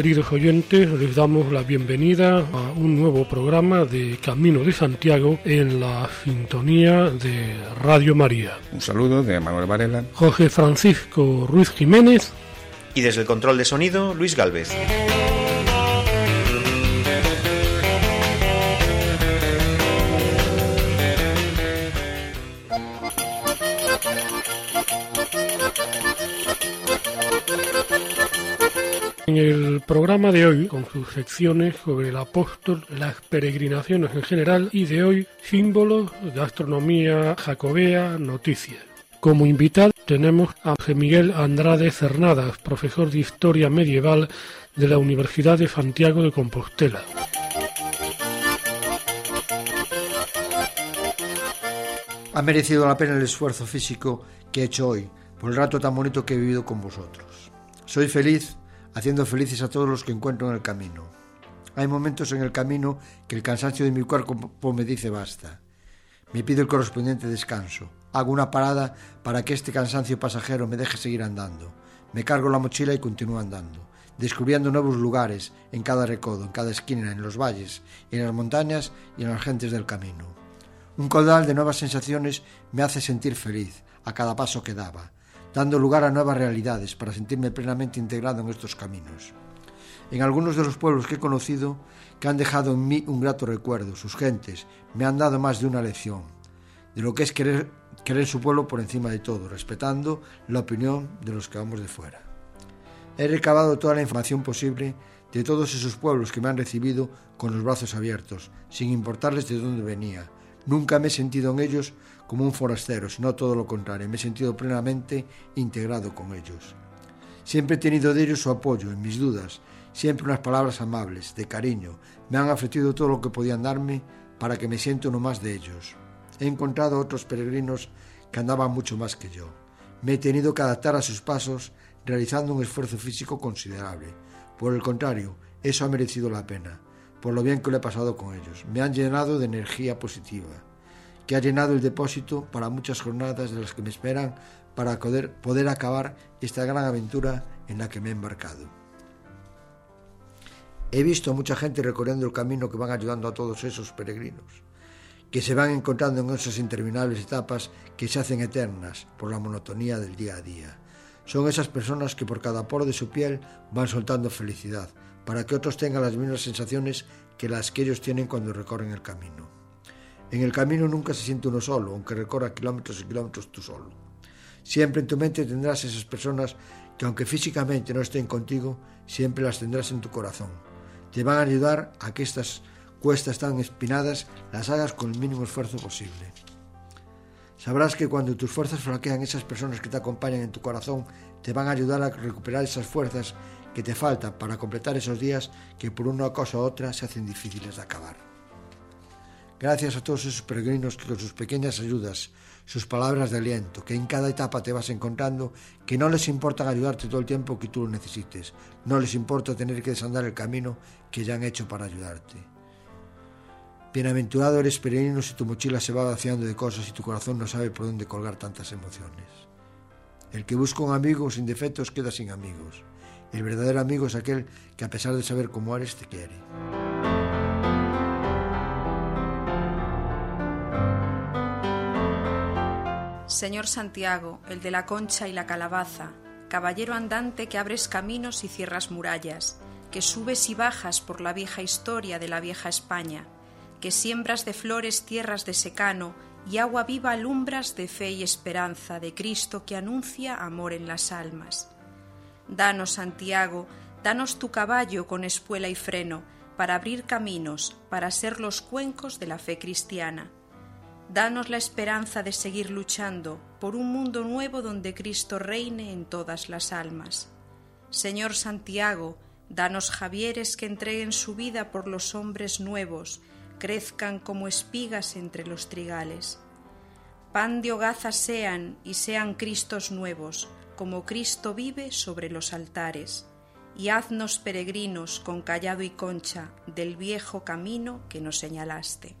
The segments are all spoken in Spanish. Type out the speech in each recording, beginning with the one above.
Queridos oyentes, les damos la bienvenida a un nuevo programa de Camino de Santiago en la sintonía de Radio María. Un saludo de Manuel Varela, José Francisco Ruiz Jiménez y desde el control de sonido Luis Galvez. Programa de hoy, con sus secciones sobre el apóstol, las peregrinaciones en general y de hoy, símbolos, gastronomía jacobea, noticias. Como invitado tenemos a José Miguel Andrade Cernadas, profesor de Historia Medieval de la Universidad de Santiago de Compostela. Ha merecido la pena el esfuerzo físico que he hecho hoy, por el rato tan bonito que he vivido con vosotros. Soy feliz haciendo felices a todos los que encuentro en el camino. Hay momentos en el camino que el cansancio de mi cuerpo me dice basta. Me pido el correspondiente descanso. Hago una parada para que este cansancio pasajero me deje seguir andando. Me cargo la mochila y continúo andando, descubriendo nuevos lugares en cada recodo, en cada esquina, en los valles, en las montañas y en las gentes del camino. Un caudal de nuevas sensaciones me hace sentir feliz a cada paso que daba dando lugar a nuevas realidades para sentirme plenamente integrado en estos caminos. En algunos de los pueblos que he conocido, que han dejado en mí un grato recuerdo, sus gentes, me han dado más de una lección de lo que es querer, querer su pueblo por encima de todo, respetando la opinión de los que vamos de fuera. He recabado toda la información posible de todos esos pueblos que me han recibido con los brazos abiertos, sin importarles de dónde venía. Nunca me he sentido en ellos como un forastero, sino todo lo contrario, me he sentido plenamente integrado con ellos. Siempre he tenido de ellos su apoyo en mis dudas, siempre unas palabras amables, de cariño, me han ofrecido todo lo que podían darme para que me sienta uno más de ellos. He encontrado otros peregrinos que andaban mucho más que yo. Me he tenido que adaptar a sus pasos, realizando un esfuerzo físico considerable. Por el contrario, eso ha merecido la pena, por lo bien que lo he pasado con ellos. Me han llenado de energía positiva que ha llenado el depósito para muchas jornadas de las que me esperan para poder, acabar esta gran aventura en la que me he embarcado. He visto mucha gente recorriendo el camino que van ayudando a todos esos peregrinos, que se van encontrando en esas interminables etapas que se hacen eternas por la monotonía del día a día. Son esas personas que por cada poro de su piel van soltando felicidad, para que otros tengan las mismas sensaciones que las que ellos tienen cuando recorren el camino. En el camino nunca se siente uno solo, aunque recorra kilómetros y kilómetros tú solo. Siempre en tu mente tendrás esas personas que aunque físicamente no estén contigo, siempre las tendrás en tu corazón. Te van a ayudar a que estas cuestas tan espinadas las hagas con el mínimo esfuerzo posible. Sabrás que cuando tus fuerzas flaquean, esas personas que te acompañan en tu corazón te van a ayudar a recuperar esas fuerzas que te faltan para completar esos días que por una cosa u otra se hacen difíciles de acabar. Gracias a todos esos peregrinos con sus pequeñas ayudas, sus palabras de aliento, que en cada etapa te vas encontrando, que no les importa ayudarte todo el tiempo que tú lo necesites, no les importa tener que desandar el camino que ya han hecho para ayudarte. Bienaventurado eres peregrino si tu mochila se va vaciando de cosas y tu corazón no sabe por dónde colgar tantas emociones. El que busca un amigo sin defectos queda sin amigos. El verdadero amigo es aquel que a pesar de saber cómo eres te quiere. Señor Santiago, el de la concha y la calabaza, caballero andante que abres caminos y cierras murallas, que subes y bajas por la vieja historia de la vieja España, que siembras de flores tierras de secano y agua viva alumbras de fe y esperanza de Cristo que anuncia amor en las almas. Danos, Santiago, danos tu caballo con espuela y freno, para abrir caminos, para ser los cuencos de la fe cristiana danos la esperanza de seguir luchando por un mundo nuevo donde Cristo reine en todas las almas. Señor Santiago, danos Javieres que entreguen su vida por los hombres nuevos, crezcan como espigas entre los trigales. Pan de hogaza sean y sean Cristos nuevos, como Cristo vive sobre los altares, y haznos peregrinos con callado y concha del viejo camino que nos señalaste.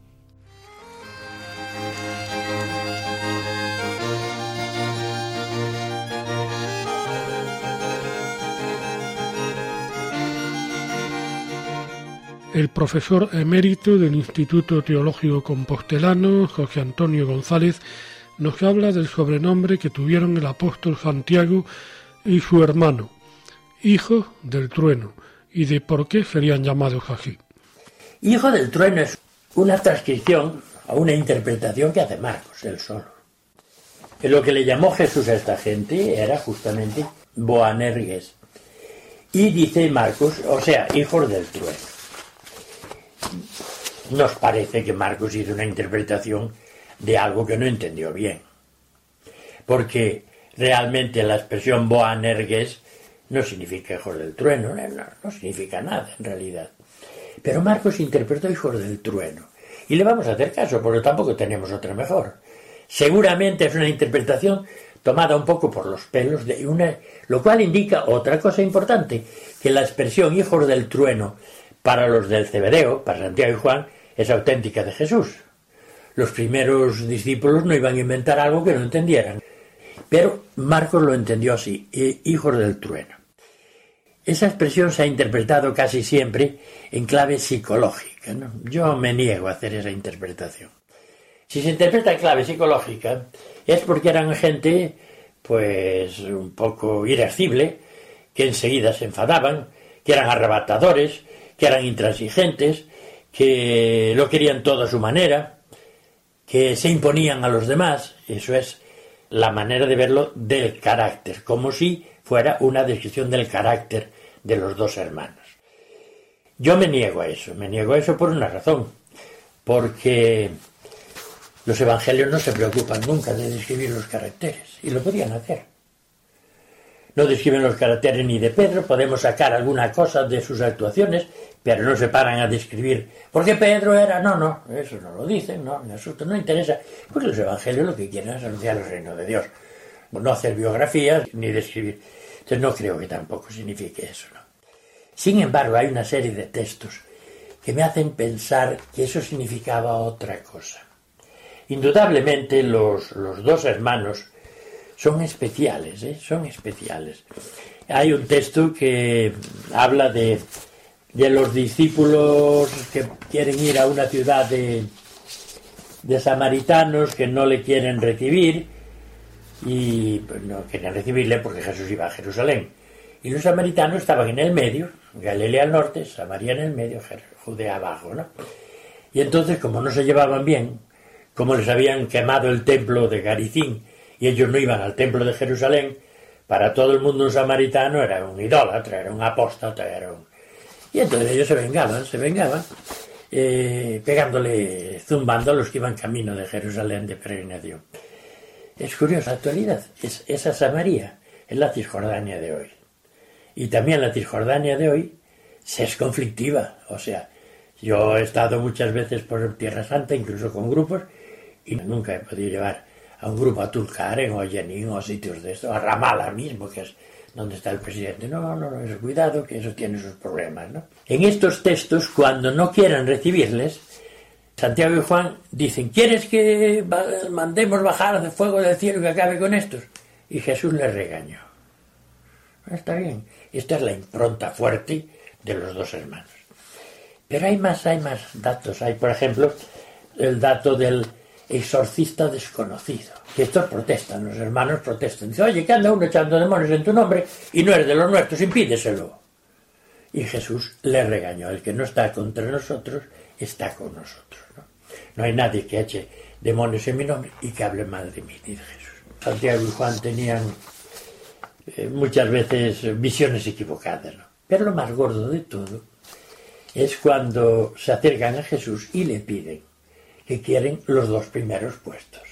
El profesor emérito del Instituto Teológico Compostelano, José Antonio González, nos habla del sobrenombre que tuvieron el apóstol Santiago y su hermano, hijo del trueno, y de por qué serían llamados así. Hijo del trueno es una transcripción a una interpretación que hace Marcos, el solo. Que lo que le llamó Jesús a esta gente era justamente Boanerges. Y dice Marcos, o sea, hijos del trueno. Nos parece que Marcos hizo una interpretación de algo que no entendió bien. Porque realmente la expresión Boanerges no significa hijos del trueno, no, no significa nada en realidad. Pero Marcos interpretó hijos del trueno y le vamos a hacer caso, porque tampoco tenemos otra mejor. Seguramente es una interpretación tomada un poco por los pelos de una, lo cual indica otra cosa importante, que la expresión hijos del trueno para los del Cebedeo, para Santiago y Juan, es auténtica de Jesús. Los primeros discípulos no iban a inventar algo que no entendieran. Pero Marcos lo entendió así, hijos del trueno. Esa expresión se ha interpretado casi siempre en clave psicológica. Yo me niego a hacer esa interpretación. Si se interpreta en clave psicológica es porque eran gente pues un poco irascible, que enseguida se enfadaban, que eran arrebatadores, que eran intransigentes, que lo querían todo a su manera, que se imponían a los demás. Eso es la manera de verlo del carácter, como si fuera una descripción del carácter de los dos hermanos. Yo me niego a eso, me niego a eso por una razón, porque los evangelios no se preocupan nunca de describir los caracteres, y lo podían hacer. No describen los caracteres ni de Pedro, podemos sacar alguna cosa de sus actuaciones, pero no se paran a describir por qué Pedro era. No, no, eso no lo dicen, no, en asunto no interesa, porque los evangelios lo que quieren es anunciar el reino de Dios, no hacer biografías ni describir. Entonces no creo que tampoco signifique eso. ¿no? Sin embargo, hay una serie de textos que me hacen pensar que eso significaba otra cosa. Indudablemente los, los dos hermanos son especiales, ¿eh? son especiales. Hay un texto que habla de, de los discípulos que quieren ir a una ciudad de, de samaritanos que no le quieren recibir y pues, no querían recibirle porque Jesús iba a Jerusalén. Y los samaritanos estaban en el medio, Galilea al norte, Samaria en el medio, Judea abajo, ¿no? Y entonces, como no se llevaban bien, como les habían quemado el templo de Garicín y ellos no iban al templo de Jerusalén, para todo el mundo un samaritano era un idólatra, era un apóstata, era un... Y entonces ellos se vengaban, se vengaban, eh, pegándole, zumbando a los que iban camino de Jerusalén de peregrinación. Es curiosa actualidad. Es, esa Samaria es la Cisjordania de hoy. Y también la Cisjordania de hoy se es conflictiva. O sea, yo he estado muchas veces por Tierra Santa, incluso con grupos, y nunca he podido llevar a un grupo a Tulkaren o a Jenin o a sitios de esto, a Ramala mismo, que es donde está el presidente. No, no, no, es cuidado, que eso tiene sus problemas. ¿no? En estos textos, cuando no quieran recibirles, Santiago y Juan dicen, ¿quieres que mandemos bajar de fuego del cielo que acabe con estos? Y Jesús les regañó. Está bien. Esta es la impronta fuerte de los dos hermanos. Pero hay más, hay más datos. Hay, por ejemplo, el dato del exorcista desconocido. Que estos protestan, los hermanos protestan. Dicen, oye, que anda uno echando demonios en tu nombre y no eres de los nuestros, impídeselo. Y Jesús le regañó. El que no está contra nosotros está con nosotros. ¿no? hay nadie que eche demonios en mi nombre y que hable mal de mí, dice Jesús. Santiago y Juan tenían eh, muchas veces visiones equivocadas. Pero lo más gordo de todo es cuando se acercan a Jesús y le piden que quieren los dos primeros puestos.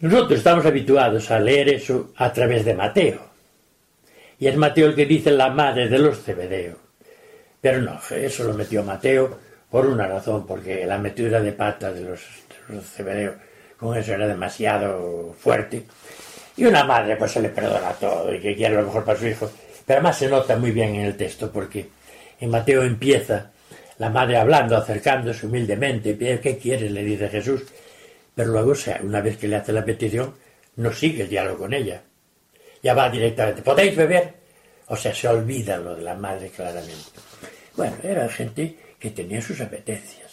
Nosotros estamos habituados a leer eso a través de Mateo. Y es Mateo el que dice la madre de los Cebedeo. Pero no, eso lo metió Mateo por una razón, porque la metida de pata de los, de los Cebedeo con eso era demasiado fuerte. Y una madre pues se le perdona todo y que quiere lo mejor para su hijo. Pero además se nota muy bien en el texto porque en Mateo empieza la madre hablando, acercándose humildemente, ¿qué quieres? le dice Jesús. Pero luego, una vez que le hace la petición, no sigue el diálogo con ella. Ya va directamente, ¿podéis beber? O sea, se olvida lo de la madre claramente. Bueno, era gente que tenía sus apetencias.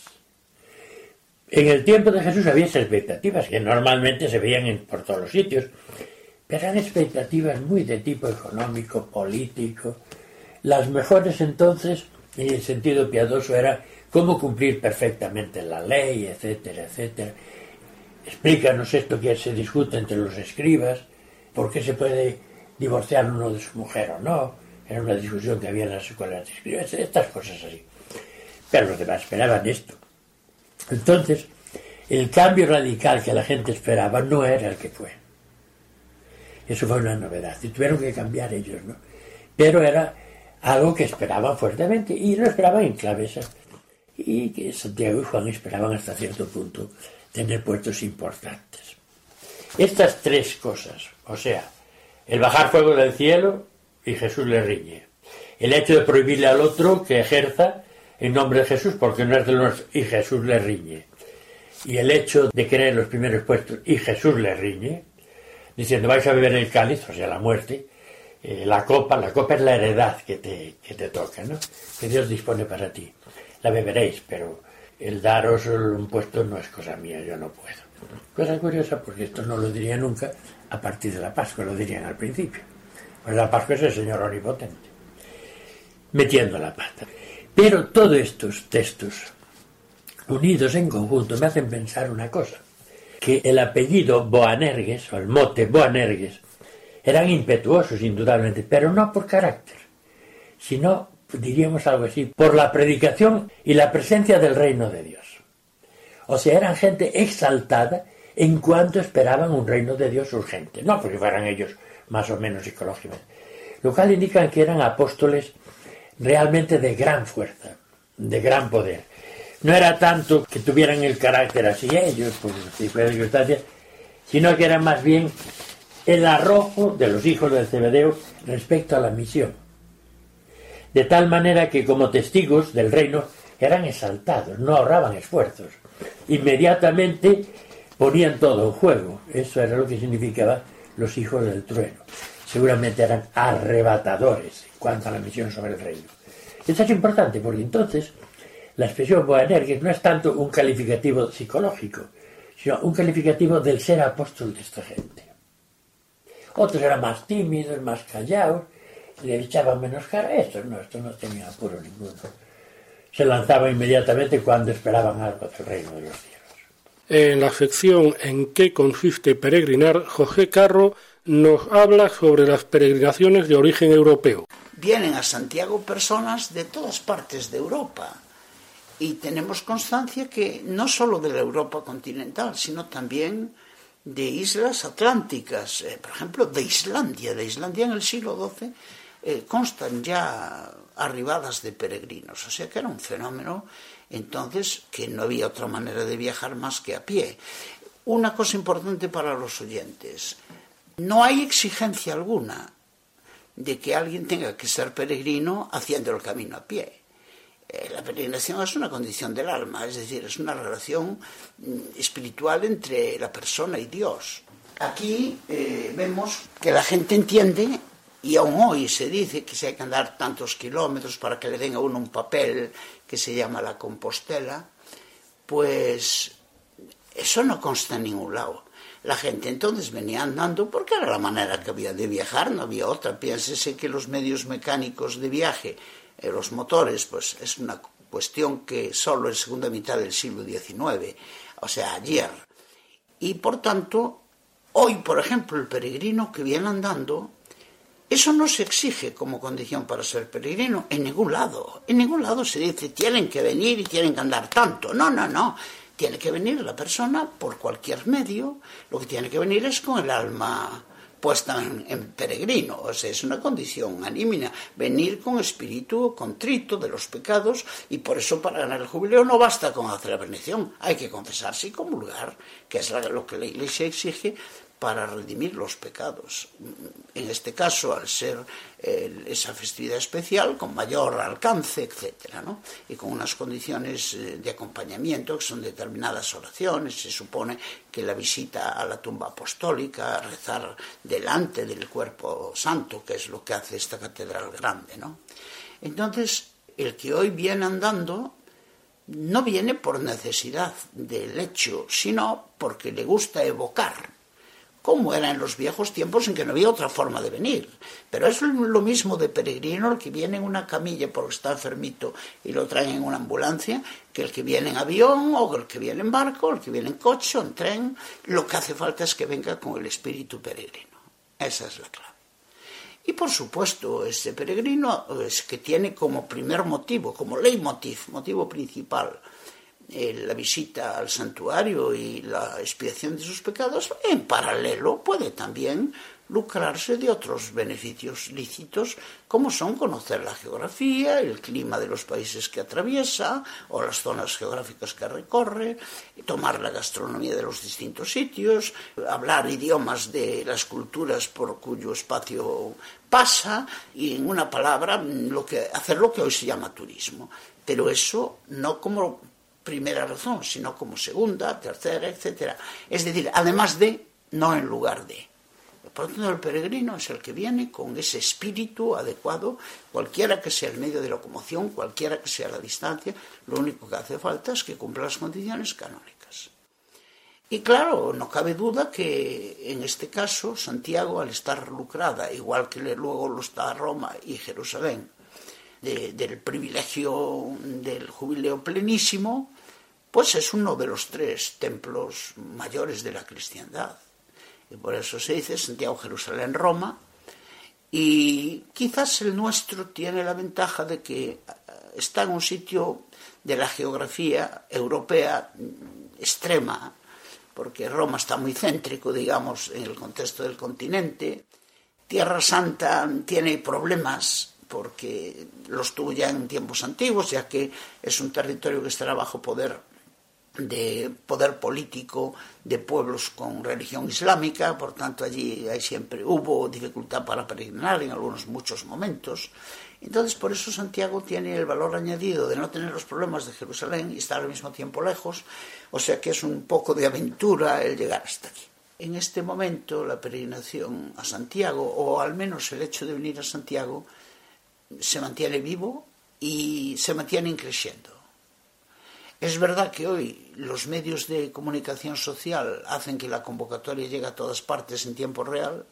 En el tiempo de Jesús había esas expectativas que normalmente se veían por todos los sitios, eran expectativas muy de tipo económico, político. Las mejores entonces, en el sentido piadoso, era cómo cumplir perfectamente la ley, etcétera, etcétera. Explícanos esto que se discute entre los escribas, por qué se puede divorciar uno de su mujer o no. Era una discusión que había en las escuelas de escribas, estas cosas así. Pero los demás esperaban esto. Entonces, el cambio radical que la gente esperaba no era el que fue. Eso fue una novedad. Y tuvieron que cambiar ellos, ¿no? Pero era algo que esperaban fuertemente y lo esperaban en claves. Y que Santiago y Juan esperaban hasta cierto punto tener puestos importantes. Estas tres cosas, o sea, el bajar fuego del cielo y Jesús le riñe. El hecho de prohibirle al otro que ejerza en nombre de Jesús porque no es de los y Jesús le riñe. Y el hecho de querer los primeros puestos y Jesús le riñe, diciendo vais a beber el cáliz, o sea, la muerte, eh, la copa, la copa es la heredad que te, que te toca, ¿no? que Dios dispone para ti. La beberéis, pero el daros un puesto no es cosa mía, yo no puedo. Cosa curiosa porque esto no lo diría nunca a partir de la Pascua, lo dirían al principio. Pues la Pascua es el Señor omnipotente, metiendo la pata. Pero todos estos textos, unidos en conjunto, me hacen pensar una cosa, que el apellido Boanerges, o el mote Boanerges, eran impetuosos indudablemente, pero no por carácter, sino diríamos algo así, por la predicación y la presencia del reino de Dios. O sea, eran gente exaltada en cuanto esperaban un reino de Dios urgente, no porque fueran ellos más o menos psicológicamente, lo cual indica que eran apóstoles realmente de gran fuerza, de gran poder. No era tanto que tuvieran el carácter así ellos, por circunstancias, sino que era más bien el arrojo de los hijos del Cebedeo respecto a la misión de tal manera que como testigos del reino eran exaltados, no ahorraban esfuerzos. Inmediatamente ponían todo en juego. Eso era lo que significaba los hijos del trueno. Seguramente eran arrebatadores en cuanto a la misión sobre el reino. Esto es importante porque entonces la expresión Boanerges no es tanto un calificativo psicológico, sino un calificativo del ser apóstol de esta gente. Otros eran más tímidos, más callados, le echaban menos cara. Esto no, esto no tenía apuro ninguno. Se lanzaba inmediatamente cuando esperaban algo del reino de los cielos. En la sección En qué consiste peregrinar, José Carro nos habla sobre las peregrinaciones de origen europeo. Vienen a Santiago personas de todas partes de Europa y tenemos constancia que no solo de la Europa continental, sino también de islas atlánticas, eh, por ejemplo, de Islandia. De Islandia en el siglo XII eh, constan ya arribadas de peregrinos, o sea que era un fenómeno entonces que no había otra manera de viajar más que a pie. Una cosa importante para los oyentes, no hay exigencia alguna de que alguien tenga que ser peregrino haciendo el camino a pie. Eh, la peregrinación es una condición del alma, es decir, es una relación mm, espiritual entre la persona y Dios. Aquí eh, vemos que la gente entiende y aún hoy se dice que se hay que andar tantos kilómetros para que le den a uno un papel que se llama la Compostela, pues eso no consta en ningún lado. La gente entonces venía andando porque era la manera que había de viajar, no había otra. Piénsese que los medios mecánicos de viaje, eh, los motores, pues es una cuestión que solo en segunda mitad del siglo XIX, o sea, ayer. Y por tanto, hoy, por ejemplo, el peregrino que viene andando eso no se exige como condición para ser peregrino en ningún lado. En ningún lado se dice tienen que venir y tienen que andar tanto. No, no, no. Tiene que venir la persona por cualquier medio, lo que tiene que venir es con el alma puesta en, peregrino, o sea, es una condición anímina, venir con espíritu contrito de los pecados y por eso para ganar el jubileo no basta con hacer la bendición, hay que confesarse y comulgar, que es lo que la Iglesia exige para redimir los pecados. En este caso, al ser esa festividad especial, con mayor alcance, etc. Y con unas condiciones eh, de acompañamiento, que son determinadas oraciones, se supone que la visita a la tumba apostólica, rezar delante del cuerpo santo, que es lo que hace esta catedral grande. ¿no? Entonces, el que hoy viene andando no viene por necesidad del hecho, sino porque le gusta evocar como era en los viejos tiempos en que no había otra forma de venir. Pero es lo mismo de peregrino el que viene en una camilla porque está enfermito y lo traen en una ambulancia, que el que viene en avión o el que viene en barco, el que viene en coche o en tren. Lo que hace falta es que venga con el espíritu peregrino. Esa es la clave. Y por supuesto, ese peregrino es que tiene como primer motivo, como leitmotiv, motivo principal, eh, la visita al santuario y la expiación de sus pecados, en paralelo puede también lucrarse de otros beneficios lícitos, como son conocer la geografía, el clima de los países que atraviesa o las zonas geográficas que recorre, tomar la gastronomía de los distintos sitios, hablar idiomas de las culturas por cuyo espacio pasa y, en una palabra, lo que, hacer lo que hoy se llama turismo. Pero eso no como primera razón, sino como segunda, tercera, etcétera. Es decir, además de, no en lugar de. Por lo tanto, el peregrino es el que viene con ese espíritu adecuado, cualquiera que sea el medio de locomoción, cualquiera que sea la distancia, lo único que hace falta es que cumpla las condiciones canónicas. Y claro, no cabe duda que en este caso Santiago, al estar lucrada, igual que luego lo está Roma y Jerusalén, del privilegio del jubileo plenísimo, pues es uno de los tres templos mayores de la cristiandad. Y por eso se dice Santiago, Jerusalén, Roma. Y quizás el nuestro tiene la ventaja de que eh, está en un sitio de la geografía europea extrema, porque Roma está muy céntrico, digamos, en el contexto del continente. Tierra Santa tiene problemas porque los tuvo ya en tiempos antiguos, ya que es un territorio que estará bajo poder de poder político de pueblos con religión islámica, por tanto allí hay siempre hubo dificultad para peregrinar en algunos muchos momentos. Entonces por eso Santiago tiene el valor añadido de no tener los problemas de Jerusalén y estar al mismo tiempo lejos, o sea que es un poco de aventura el llegar hasta aquí. En este momento la peregrinación a Santiago, o al menos el hecho de venir a Santiago, se mantiene vivo y se mantiene creciendo. Es verdad que hoy los medios de comunicación social hacen que la convocatoria llegue a todas partes en tiempo real.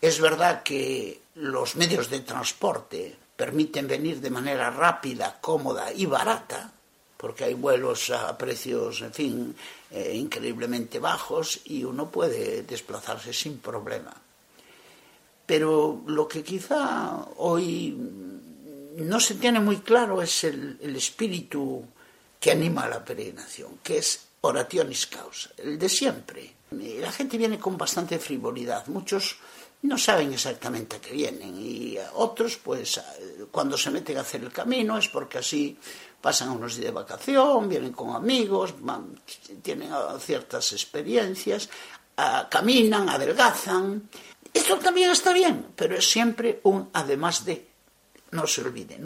Es verdad que los medios de transporte permiten venir de manera rápida, cómoda y barata, porque hay vuelos a precios, en fin, eh, increíblemente bajos y uno puede desplazarse sin problema. Pero lo que quizá hoy no se tiene muy claro es el, espíritu que anima a la peregrinación, que es orationis causa, el de siempre. La gente viene con bastante frivolidad, muchos no saben exactamente a qué vienen y otros pues cuando se meten a hacer el camino es porque así pasan unos días de vacación, vienen con amigos, tienen ciertas experiencias, caminan, adelgazan, esto también está bien, pero es siempre un además de. No se olviden.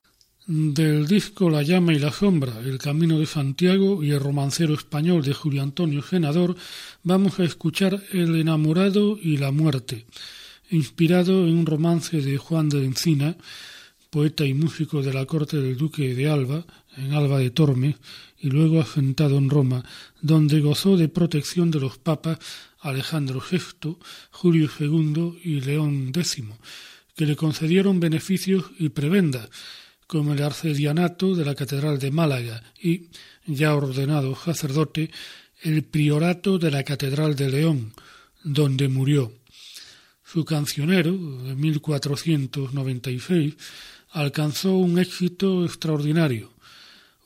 Del disco La llama y la sombra, El camino de Santiago y el romancero español de Julio Antonio Senador, vamos a escuchar El enamorado y la muerte, inspirado en un romance de Juan de Encina, poeta y músico de la corte del duque de Alba, en Alba de Tormes, y luego asentado en Roma, donde gozó de protección de los papas Alejandro VI, Julio II y León X, que le concedieron beneficios y prebendas, como el arcedianato de la Catedral de Málaga y, ya ordenado sacerdote, el priorato de la Catedral de León, donde murió. Su cancionero, de 1496, alcanzó un éxito extraordinario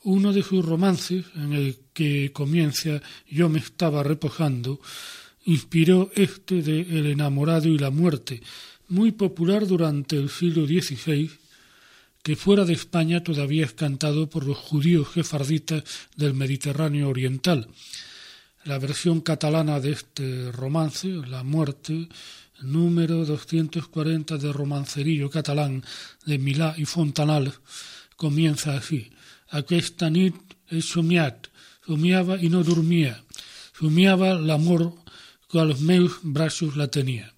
Uno de sus romances, en el que comienza Yo me estaba repojando, inspiró este de El enamorado y la muerte, muy popular durante el siglo XVI, que fuera de España todavía es cantado por los judíos jefarditas del Mediterráneo Oriental. La versión catalana de este romance, La muerte, número 240 de Romancerillo catalán de Milá y Fontanal, comienza así. Aquesta nit he somiat, somiava i no dormia, somiava l'amor que als meus braços la tenia.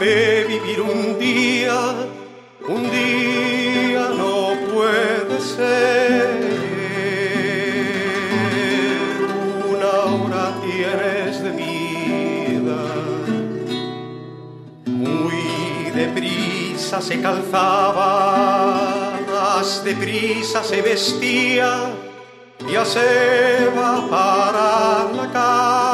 Vivir un día, un día no puede ser. Una hora tienes de vida, muy deprisa se calzaba, más deprisa se vestía, ya se va para la calle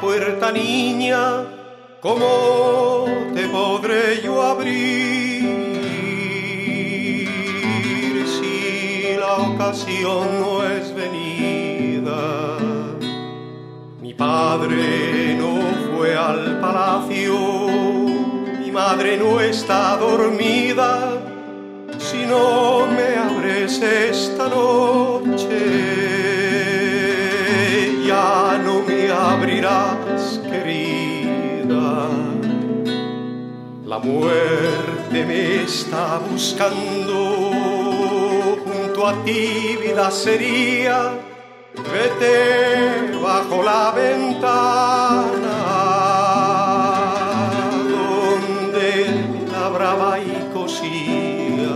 puerta niña, ¿cómo te podré yo abrir si la ocasión no es venida? Mi padre no fue al palacio, mi madre no está dormida, si no me abres esta noche muerte me está buscando, junto a ti vida sería, vete bajo la ventana, donde la brava y cosía,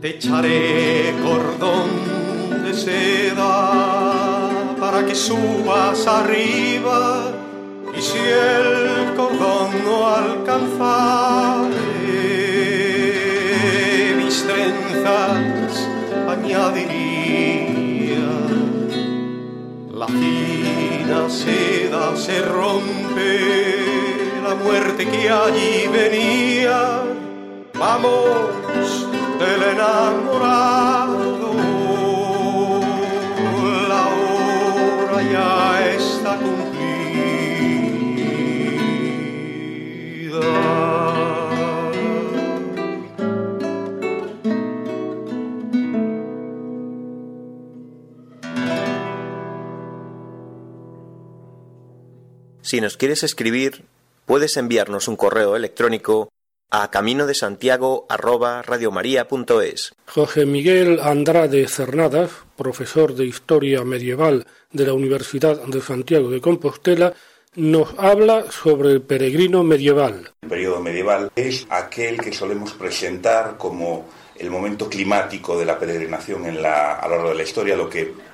te echaré cordón de seda para que subas arriba. Y si el cordón no alcanzare mis trenzas añadiría. La fina seda se rompe. La muerte que allí venía. Vamos del enamorado. Ya Si nos quieres escribir, puedes enviarnos un correo electrónico a camino de Santiago José Miguel Andrade Cernadas, profesor de Historia Medieval de la Universidad de Santiago de Compostela, nos habla sobre el peregrino medieval. El periodo medieval es aquel que solemos presentar como el momento climático de la peregrinación en la, a lo largo de la historia, lo que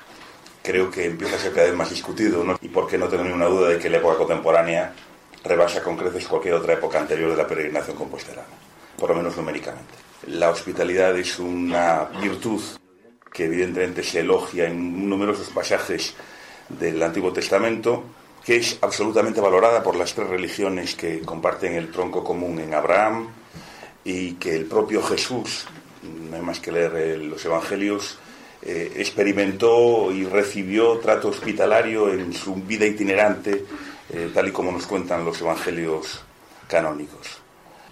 creo que empieza a ser cada vez más discutido, ¿no? y por qué no tengo ninguna duda de que la época contemporánea rebasa con creces cualquier otra época anterior de la peregrinación compostelana, por lo menos numéricamente. La hospitalidad es una virtud que evidentemente se elogia en numerosos pasajes del Antiguo Testamento, que es absolutamente valorada por las tres religiones que comparten el tronco común en Abraham y que el propio Jesús, no hay más que leer los Evangelios, eh, experimentó y recibió trato hospitalario en su vida itinerante, eh, tal y como nos cuentan los evangelios canónicos.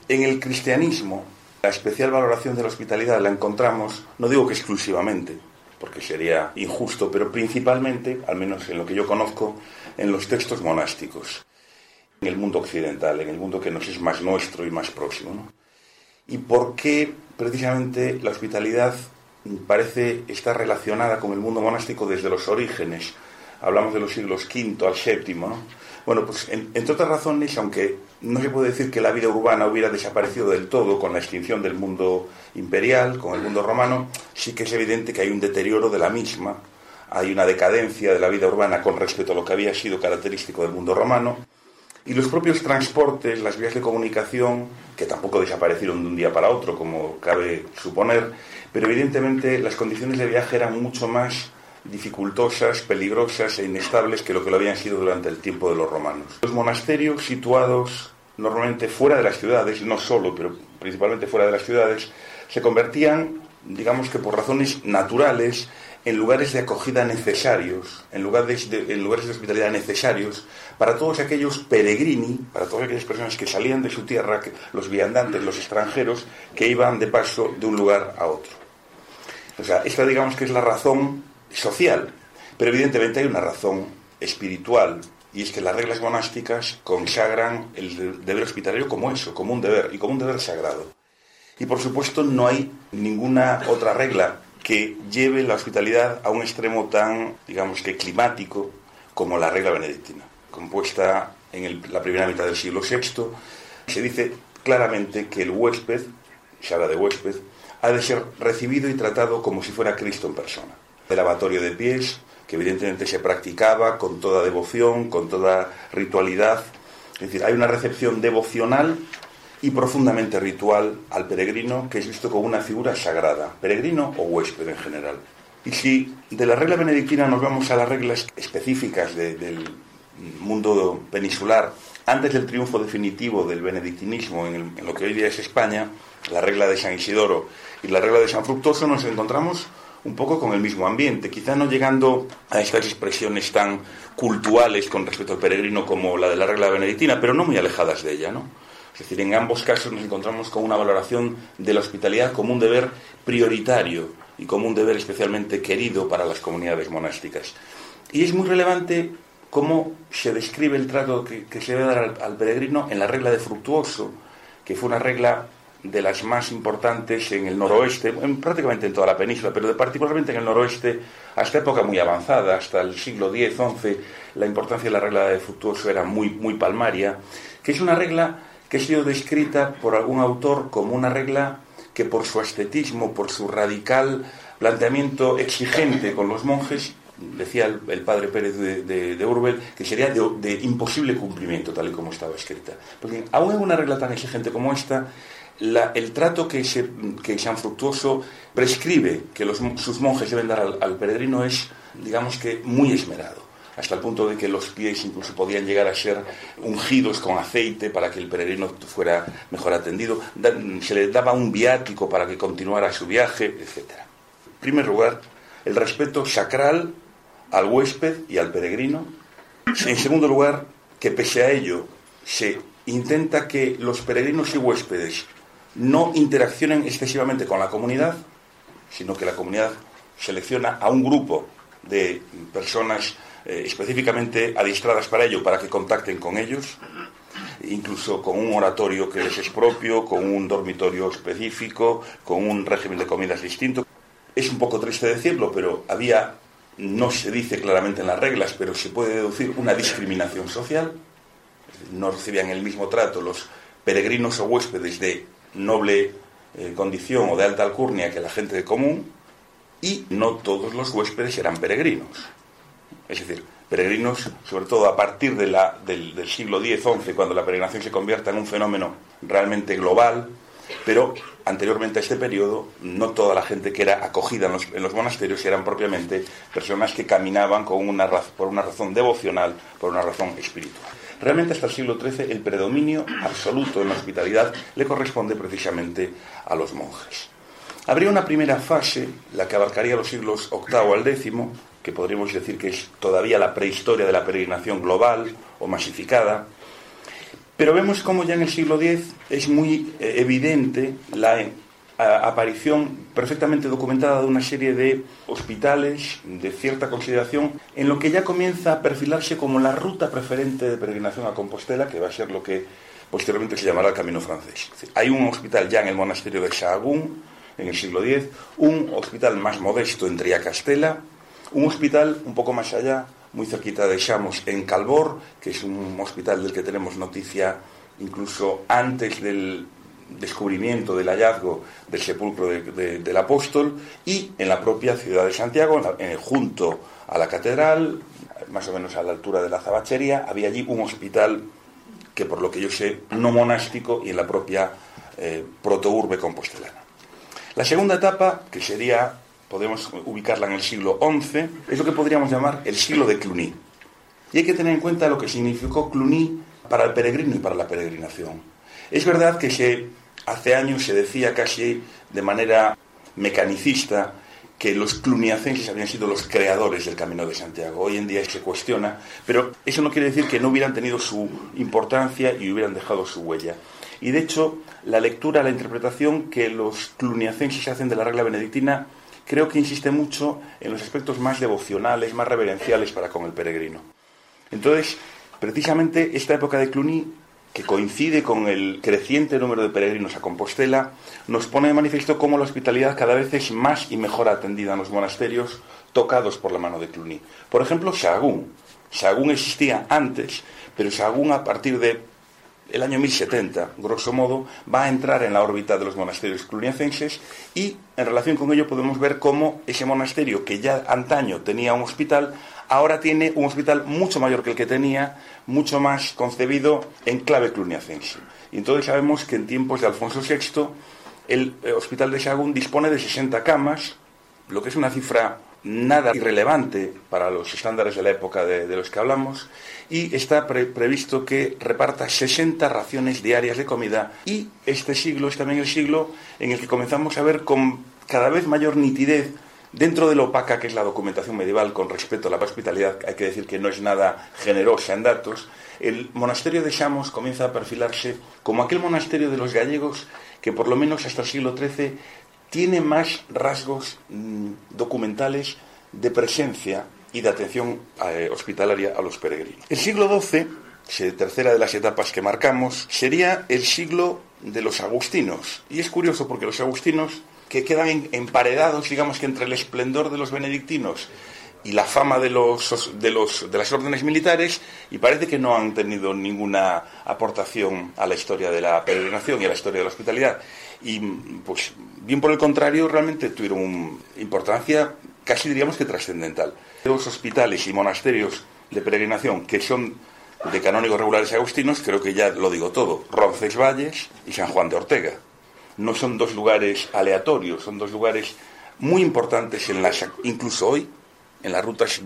En el cristianismo, la especial valoración de la hospitalidad la encontramos, no digo que exclusivamente, porque sería injusto, pero principalmente, al menos en lo que yo conozco, en los textos monásticos, en el mundo occidental, en el mundo que nos es más nuestro y más próximo. ¿Y por qué precisamente la hospitalidad parece estar relacionada con el mundo monástico desde los orígenes. Hablamos de los siglos V al VII. ¿no? Bueno, pues entre otras razones, aunque no se puede decir que la vida urbana hubiera desaparecido del todo con la extinción del mundo imperial, con el mundo romano, sí que es evidente que hay un deterioro de la misma, hay una decadencia de la vida urbana con respecto a lo que había sido característico del mundo romano, y los propios transportes, las vías de comunicación, que tampoco desaparecieron de un día para otro, como cabe suponer, pero evidentemente las condiciones de viaje eran mucho más dificultosas, peligrosas e inestables que lo que lo habían sido durante el tiempo de los romanos. Los monasterios situados normalmente fuera de las ciudades, no solo, pero principalmente fuera de las ciudades, se convertían, digamos que por razones naturales, en lugares de acogida necesarios, en lugares de, lugares de hospitalidad necesarios para todos aquellos peregrini, para todas aquellas personas que salían de su tierra, los viandantes, los extranjeros, que iban de paso de un lugar a otro. O sea, esta digamos que es la razón social, pero evidentemente hay una razón espiritual, y es que las reglas monásticas consagran el deber hospitalario como eso, como un deber, y como un deber sagrado. Y por supuesto no hay ninguna otra regla que lleve la hospitalidad a un extremo tan, digamos que climático, como la regla benedictina, compuesta en la primera mitad del siglo VI. Se dice claramente que el huésped, se habla de huésped, ha de ser recibido y tratado como si fuera Cristo en persona. El lavatorio de pies, que evidentemente se practicaba con toda devoción, con toda ritualidad. Es decir, hay una recepción devocional y profundamente ritual al peregrino que es visto como una figura sagrada, peregrino o huésped en general. Y si de la regla benedictina nos vamos a las reglas específicas del mundo peninsular, antes del triunfo definitivo del benedictinismo en, lo que hoy día es España, la regla de San Isidoro y la regla de San Fructuoso, nos encontramos un poco con el mismo ambiente, quizá no llegando a estas expresiones tan cultuales con respecto al peregrino como la de la regla benedictina, pero no muy alejadas de ella, ¿no? Es decir, en ambos casos nos encontramos con una valoración de la hospitalidad como un deber prioritario y como un deber especialmente querido para las comunidades monásticas. Y es muy relevante cómo se describe el trato que, se debe dar al, peregrino en la regla de Fructuoso, que fue una regla de las más importantes en el noroeste, en, prácticamente en toda la península, pero particularmente en el noroeste, hasta época muy avanzada, hasta el siglo X, XI, la importancia de la regla de Fructuoso era muy, muy palmaria, que es una regla que ha sido descrita por algún autor como una regla que por su ascetismo, por su radical planteamiento exigente con los monjes, decía el, padre Pérez de, Urbel, que sería de, imposible cumplimiento, tal y como estaba escrita. Porque aún en una regla tan exigente como esta, el trato que, San Fructuoso prescribe que sus monjes deben dar al peregrino es, digamos que, muy esmerado hasta el punto de que los pies incluso podían llegar a ser ungidos con aceite para que el peregrino fuera mejor atendido, se le daba un viático para que continuara su viaje, etc. En primer lugar, el respeto sacral al huésped y al peregrino. En segundo lugar, que pese a ello se intenta que los peregrinos y huéspedes no interaccionen excesivamente con la comunidad, sino que la comunidad selecciona a un grupo de personas eh, específicamente adiestradas para ello, para que contacten con ellos. incluso con un oratorio que les es propio, con un dormitorio específico, con un régimen de comidas distinto. Es un poco triste decirlo, pero había, no se dice claramente en las reglas, pero se puede deducir una discriminación social. No recibían el mismo trato los peregrinos o huéspedes de noble eh, condición o de alta alcurnia que la gente de común, y no todos los huéspedes eran peregrinos. Es decir, peregrinos, sobre todo a partir del, siglo X-XI, cuando la peregrinación se convierta en un fenómeno realmente global, pero anteriormente a este periodo, no toda la gente que era acogida en los, en los monasterios eran propiamente personas que caminaban con una, por una razón devocional, por una razón espiritual. Realmente hasta el siglo XIII el predominio absoluto en la hospitalidad le corresponde precisamente a los monjes. Habría una primera fase, la que abarcaría los siglos VIII al X, que podríamos decir que es todavía la prehistoria de la peregrinación global o masificada, pero vemos como ya en el siglo X es muy eh, evidente la eh, aparición perfectamente documentada de una serie de hospitales de cierta consideración en lo que ya comienza a perfilarse como la ruta preferente de peregrinación a Compostela, que va a ser lo que posteriormente se llamará el Camino Francés. Hay un hospital ya en el monasterio de Sahagún, en el siglo X, un hospital más modesto en Triacastela, un hospital un poco más allá, muy cerquita de Chamos, en Calvor, que es un hospital del que tenemos noticia incluso antes del descubrimiento del hallazgo del sepulcro de, de, del apóstol, y en la propia ciudad de Santiago, en junto a la catedral, más o menos a la altura de la zabachería, había allí un hospital que por lo que yo sé, no monástico y en la propia eh, protourbe compostelana. La segunda etapa, que sería podemos ubicarla en el siglo XI, es lo que podríamos llamar el siglo de Cluny. Y hay que tener en cuenta lo que significó Cluny para el peregrino y para la peregrinación. Es verdad que se, hace años se decía casi de manera mecanicista que los cluniacenses habían sido los creadores del Camino de Santiago. Hoy en día se cuestiona, pero eso no quiere decir que no hubieran tenido su importancia y hubieran dejado su huella. Y de hecho, la lectura, la interpretación que los cluniacenses hacen de la regla benedictina creo que insiste mucho en los aspectos más devocionales, más reverenciales para con el peregrino. Entonces, precisamente esta época de Cluny, que coincide con el creciente número de peregrinos a Compostela, nos pone de manifiesto cómo la hospitalidad cada vez es más y mejor atendida en los monasterios tocados por la mano de Cluny. Por ejemplo, Sahagún. Sahagún existía antes, pero Sahagún a partir de el año 1070, grosso modo, va a entrar en la órbita de los monasterios cluniacenses y en relación con ello podemos ver cómo ese monasterio que ya antaño tenía un hospital, ahora tiene un hospital mucho mayor que el que tenía, mucho más concebido en clave cluniacense. Y entonces sabemos que en tiempos de Alfonso VI el eh, hospital de Sagún dispone de 60 camas, lo que es una cifra nada irrelevante para los estándares de la época de, los que hablamos, y está pre previsto que reparta 60 raciones diarias de comida, y este siglo es también el siglo en el que comenzamos a ver con cada vez mayor nitidez Dentro de lo opaca que es la documentación medieval con respecto a la hospitalidad, hay que decir que no es nada generosa en datos, el monasterio de Samos comienza a perfilarse como aquel monasterio de los gallegos que por lo menos hasta el siglo XIII tiene más rasgos mmm, documentales de presencia y de atención eh, hospitalaria a los peregrinos. El siglo XII, tercera de las etapas que marcamos, sería el siglo de los agustinos. Y es curioso porque los agustinos, que quedan emparedados, digamos que entre el esplendor de los benedictinos y la fama de, los, de, los, de las órdenes militares, y parece que no han tenido ninguna aportación a la historia de la peregrinación y a la historia de la hospitalidad. Y, pues, bien por el contrario, realmente tuvieron importancia casi diríamos que trascendental. Los hospitales y monasterios de peregrinación que son de canónigos regulares agustinos, creo que ya lo digo todo, Roncesvalles y San Juan de Ortega. No son dos lugares aleatorios, son dos lugares muy importantes en las, incluso hoy, en las rutas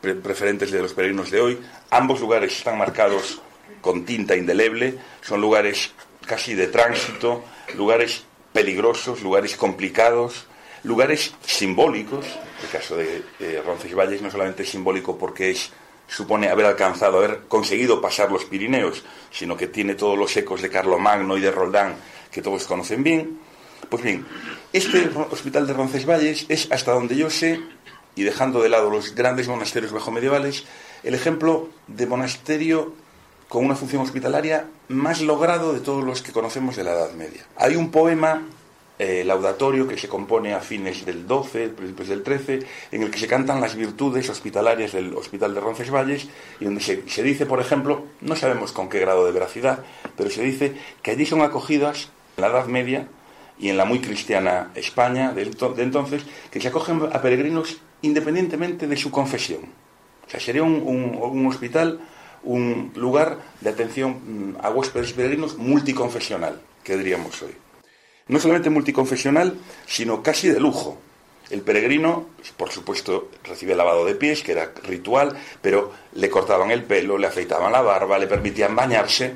pre preferentes de los peregrinos de hoy. Ambos lugares están marcados con tinta indeleble, son lugares casi de tránsito, lugares peligrosos, lugares complicados, lugares simbólicos. El caso de Roncesvalles no solamente es simbólico porque es supone haber alcanzado, haber conseguido pasar los Pirineos, sino que tiene todos los ecos de Carlomagno y de Roldán que todos conocen bien. Pues bien, este hospital de Roncesvalles es, hasta donde yo sé, y dejando de lado los grandes monasterios bajo medievales, el ejemplo de monasterio con una función hospitalaria más logrado de todos los que conocemos de la Edad Media. Hay un poema eh, laudatorio que se compone a fines del 12, principios del 13, en el que se cantan las virtudes hospitalarias del Hospital de Roncesvalles y donde se, se dice, por ejemplo, no sabemos con qué grado de veracidad, pero se dice que allí son acogidas en la Edad Media y en la muy cristiana España de, entonces, que se acogen a peregrinos independientemente de su confesión. O sea, sería un, hospital, un lugar de atención mm, a huéspedes peregrinos multiconfesional, que diríamos hoy. No solamente multiconfesional, sino casi de lujo. El peregrino, por supuesto, recibe lavado de pies, que era ritual, pero le cortaban el pelo, le afeitaban la barba, le permitían bañarse,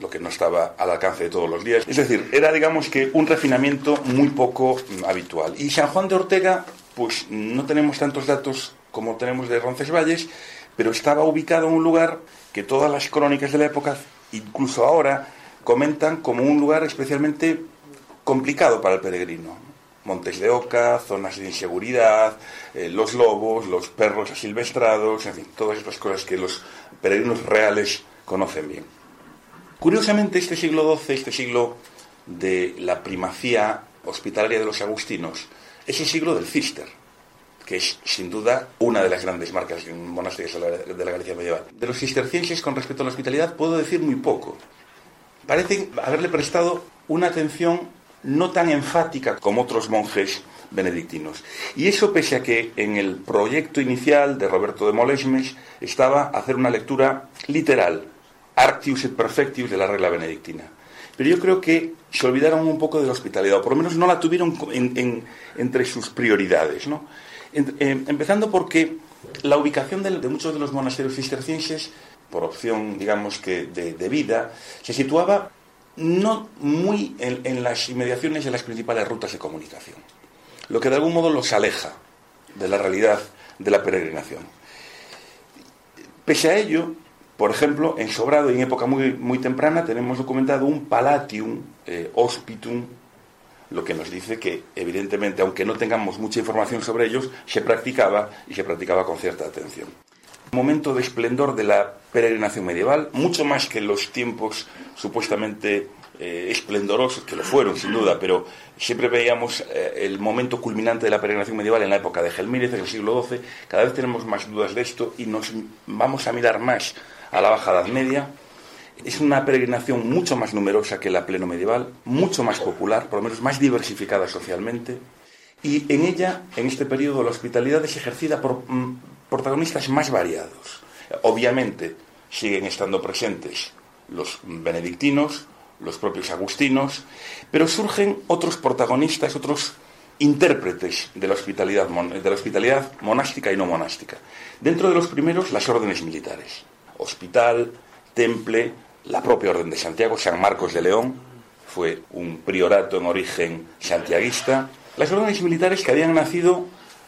lo que no estaba al alcance de todos los días. Es decir, era, digamos que, un refinamiento muy poco mm, habitual. Y San Juan de Ortega, pues no tenemos tantos datos como tenemos de Roncesvalles, pero estaba ubicado en un lugar que todas las crónicas de la época, incluso ahora, comentan como un lugar especialmente complicado para el peregrino. Montes de Oca, zonas de inseguridad, eh, los lobos, los perros asilvestrados, en fin, todas estas cosas que los peregrinos reales conocen bien. Curiosamente, este siglo XII, este siglo de la primacía hospitalaria de los agustinos, es el siglo del cister, que es sin duda una de las grandes marcas monásticas de la Galicia medieval. De los cistercienses con respecto a la hospitalidad puedo decir muy poco. Parecen haberle prestado una atención no tan enfática como otros monjes benedictinos. Y eso pese a que en el proyecto inicial de Roberto de Molesmes estaba hacer una lectura literal Arctius et Perfectius de la regla benedictina. Pero yo creo que se olvidaron un poco de la hospitalidad, o por lo menos no la tuvieron entre sus prioridades. ¿no? Eh, empezando porque la ubicación de, muchos de los monasterios cistercienses, por opción, digamos que, de, vida, se situaba no muy en, las inmediaciones de las principales rutas de comunicación, lo que de algún modo los aleja de la realidad de la peregrinación. Pese a ello, por ejemplo, en Sobrado, en época muy, muy temprana, tenemos documentado un palatium eh, hospitum, lo que nos dice que, evidentemente, aunque no tengamos mucha información sobre ellos, se practicaba y se practicaba con cierta atención. Momento de esplendor de la peregrinación medieval, mucho más que los tiempos supuestamente eh, esplendorosos, que lo fueron sin duda, pero siempre veíamos eh, el momento culminante de la peregrinación medieval en la época de Gelmírez, en el siglo XII. Cada vez tenemos más dudas de esto y nos vamos a mirar más a la Baja Edad Media. Es una peregrinación mucho más numerosa que la pleno medieval, mucho más popular, por lo menos más diversificada socialmente. Y en ella, en este periodo, la hospitalidad es ejercida por mm, protagonistas más variados. Obviamente siguen estando presentes los benedictinos, los propios agustinos, pero surgen otros protagonistas, otros intérpretes de la hospitalidad, de la hospitalidad monástica y no monástica. Dentro de los primeros, las órdenes militares hospital, temple, la propia Orden de Santiago, San Marcos de León, fue un priorato en origen santiaguista, las órdenes militares que habían nacido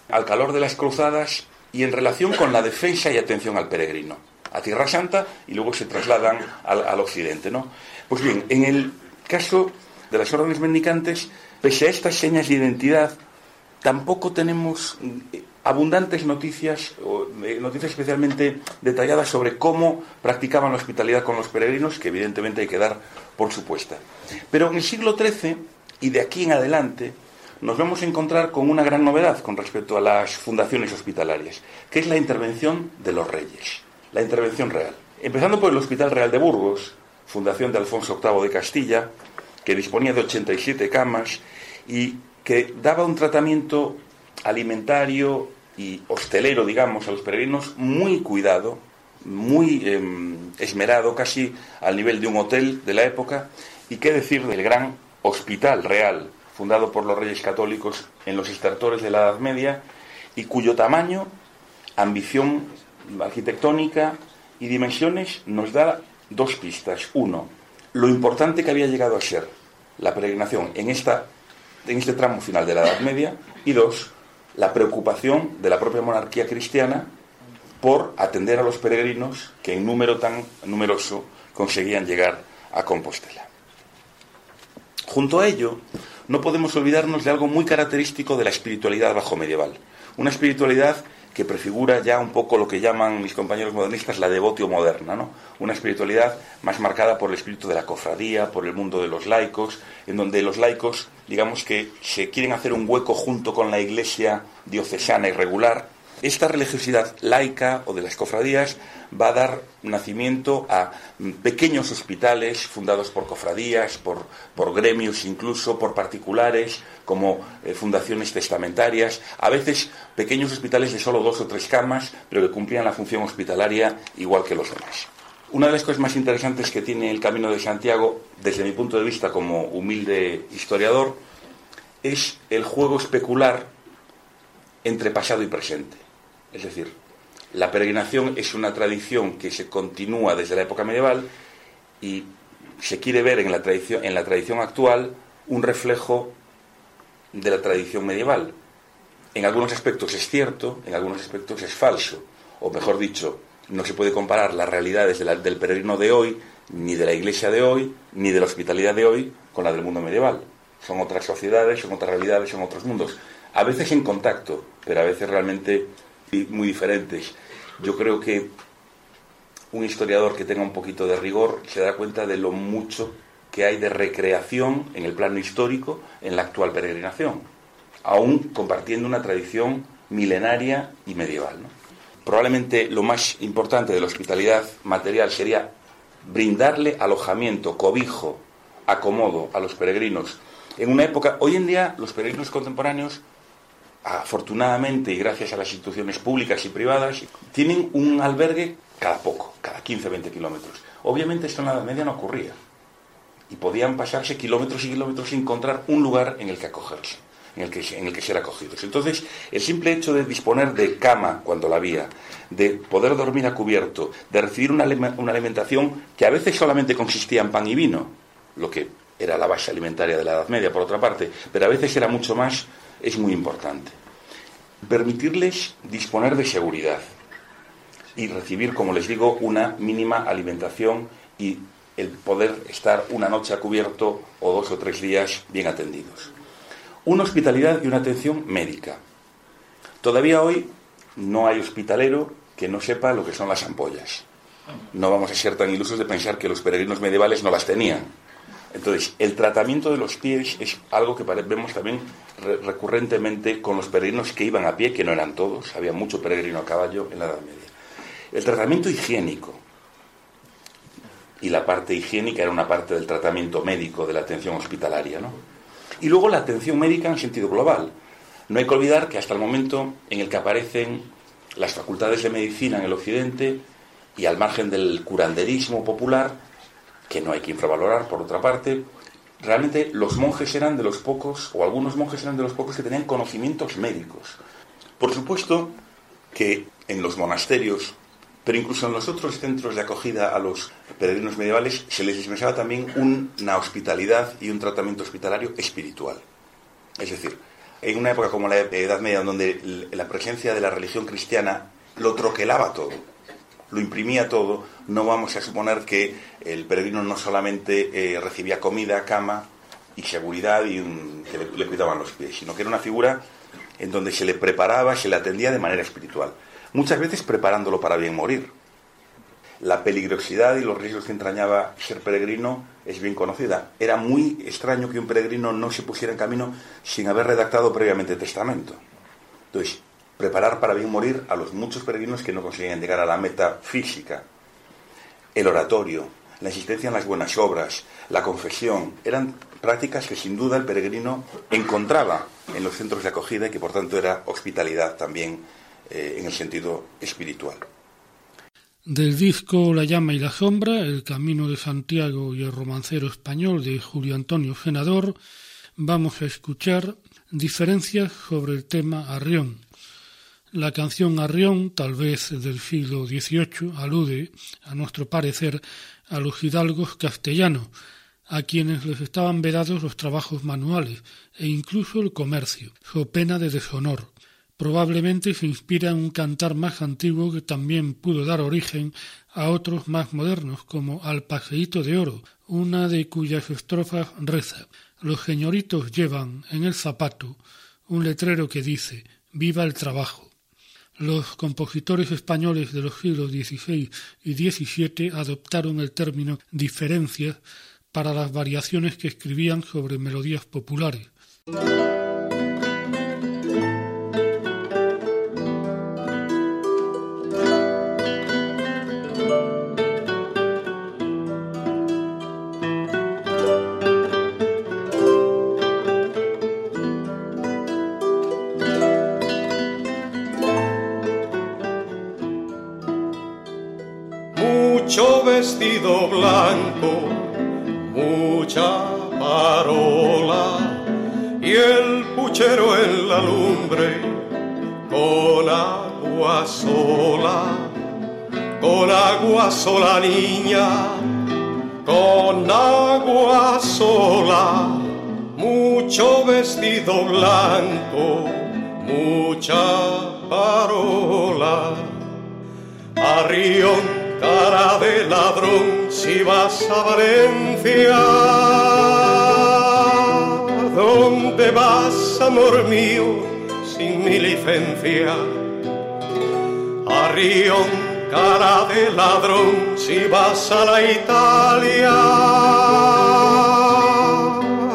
al calor de las cruzadas y en relación con la defensa y atención al peregrino, a Tierra Santa y luego se trasladan al, al occidente. ¿no? Pues bien, en el caso de las órdenes mendicantes, pese a estas señas de identidad, tampoco tenemos abundantes noticias, eh, noticias especialmente detalladas sobre cómo practicaban la hospitalidad con los peregrinos, que evidentemente hay que dar por supuesta. Pero en el siglo XIII y de aquí en adelante nos vamos a encontrar con una gran novedad con respecto a las fundaciones hospitalarias, que es la intervención de los reyes, la intervención real. Empezando por el Hospital Real de Burgos, fundación de Alfonso VIII de Castilla, que disponía de 87 camas y que daba un tratamiento alimentario y hostelero, digamos, a los peregrinos muy cuidado, muy em, esmerado, casi al nivel de un hotel de la época. Y qué decir del gran hospital real, fundado por los reyes católicos en los estertores de la Edad Media, y cuyo tamaño, ambición arquitectónica y dimensiones nos da dos pistas. Uno, lo importante que había llegado a ser la peregrinación en, esta, en este tramo final de la Edad Media. Y dos, la preocupación de la propia monarquía cristiana por atender a los peregrinos que en número tan numeroso conseguían llegar a Compostela. Junto a ello, no podemos olvidarnos de algo muy característico de la espiritualidad bajo medieval, una espiritualidad que prefigura ya un poco lo que llaman mis compañeros modernistas la devotio moderna, ¿no? Una espiritualidad más marcada por el espíritu de la cofradía, por el mundo de los laicos, en donde los laicos, digamos que se quieren hacer un hueco junto con la iglesia diocesana y regular esta religiosidad laica o de las cofradías va a dar nacimiento a pequeños hospitales fundados por cofradías, por, gremios incluso, por particulares, como eh, fundaciones testamentarias, a veces pequeños hospitales de solo dos o tres camas, pero que cumplían la función hospitalaria igual que los demás. Una de las cosas más interesantes que tiene el Camino de Santiago, desde mi punto de vista como humilde historiador, es el juego especular entre pasado y presente. Es decir, la peregrinación es una tradición que se continúa desde la época medieval y se quiere ver en la tradición, en la tradición actual un reflejo de la tradición medieval. En algunos aspectos es cierto, en algunos aspectos es falso, o mejor dicho, no se puede comparar las realidades del peregrino de hoy, ni de la iglesia de hoy, ni de la hospitalidad de hoy, con la del mundo medieval. Son otras sociedades, son otras realidades, son otros mundos. A veces en contacto, pero a veces realmente muy diferentes. Yo creo que un historiador que tenga un poquito de rigor se da cuenta de lo mucho que hay de recreación en el plano histórico en la actual peregrinación, aún compartiendo una tradición milenaria y medieval. Probablemente lo más importante de la hospitalidad material sería brindarle alojamiento, cobijo, acomodo a los peregrinos. En una época, hoy en día los peregrinos contemporáneos afortunadamente y gracias a las instituciones públicas y privadas, tienen un albergue cada poco, cada 15-20 kilómetros. Obviamente esto en la Edad Media no ocurría. Y podían pasarse kilómetros y kilómetros sin encontrar un lugar en el que acogerse, en el que, en el que ser acogidos. Entonces, el simple hecho de disponer de cama cuando la había, de poder dormir a cubierto, de recibir una, una alimentación que a veces solamente consistía en pan y vino, lo que era la base alimentaria de la Edad Media, por otra parte, pero a veces era mucho más es muy importante. Permitirles disponer de seguridad y recibir, como les digo, una mínima alimentación y el poder estar una noche a cubierto o dos o tres días bien atendidos. Una hospitalidad y una atención médica. Todavía hoy no hay hospitalero que no sepa lo que son las ampollas. No vamos a ser tan ilusos de pensar que los peregrinos medievales no las tenían entonces, el tratamiento de los pies es algo que vemos también recurrentemente con los peregrinos que iban a pie, que no eran todos, había mucho peregrino a caballo en la Edad Media. El tratamiento higiénico, y la parte higiénica era una parte del tratamiento médico, de la atención hospitalaria, ¿no? Y luego la atención médica en sentido global. No hay que olvidar que hasta el momento en el que aparecen las facultades de medicina en el Occidente y al margen del curanderismo popular, que no hay que infravalorar, por otra parte, realmente los monjes eran de los pocos, o algunos monjes eran de los pocos que tenían conocimientos médicos. Por supuesto que en los monasterios, pero incluso en los otros centros de acogida a los peregrinos medievales, se les dispensaba también una hospitalidad y un tratamiento hospitalario espiritual. Es decir, en una época como la Edad Media, donde la presencia de la religión cristiana lo troquelaba todo, lo imprimía todo, no vamos a suponer que el peregrino no solamente eh, recibía comida, cama y seguridad y que le, cuidaban los pies, sino que era una figura en donde se le preparaba, se le atendía de manera espiritual, muchas veces preparándolo para bien morir. La peligrosidad y los riesgos que entrañaba ser peregrino es bien conocida. Era muy extraño que un peregrino no se pusiera en camino sin haber redactado previamente testamento. Entonces, preparar para bien morir a los muchos peregrinos que no conseguían llegar a la meta física. El oratorio, la insistencia en las buenas obras, la confesión, eran prácticas que sin duda el peregrino encontraba en los centros de acogida y que por tanto era hospitalidad también eh, en el sentido espiritual. Del disco La llama y la sombra, El camino de Santiago y el romancero español de Julio Antonio Senador, vamos a escuchar diferencias sobre el tema Arrión, la canción Arrión, tal vez del siglo XVIII, alude, a nuestro parecer, a los hidalgos castellanos, a quienes les estaban vedados los trabajos manuales e incluso el comercio, so pena de deshonor. Probablemente se inspira en un cantar más antiguo que también pudo dar origen a otros más modernos, como Al Paseíto de Oro, una de cuyas estrofas reza Los señoritos llevan en el zapato un letrero que dice Viva el trabajo. Los compositores españoles de los siglos XVI y XVII adoptaron el término diferencias para las variaciones que escribían sobre melodías populares. Ladrón, si vas a Valencia, ¿dónde vas, amor mío, sin mi licencia? Arrión, cara de ladrón, si vas a la Italia,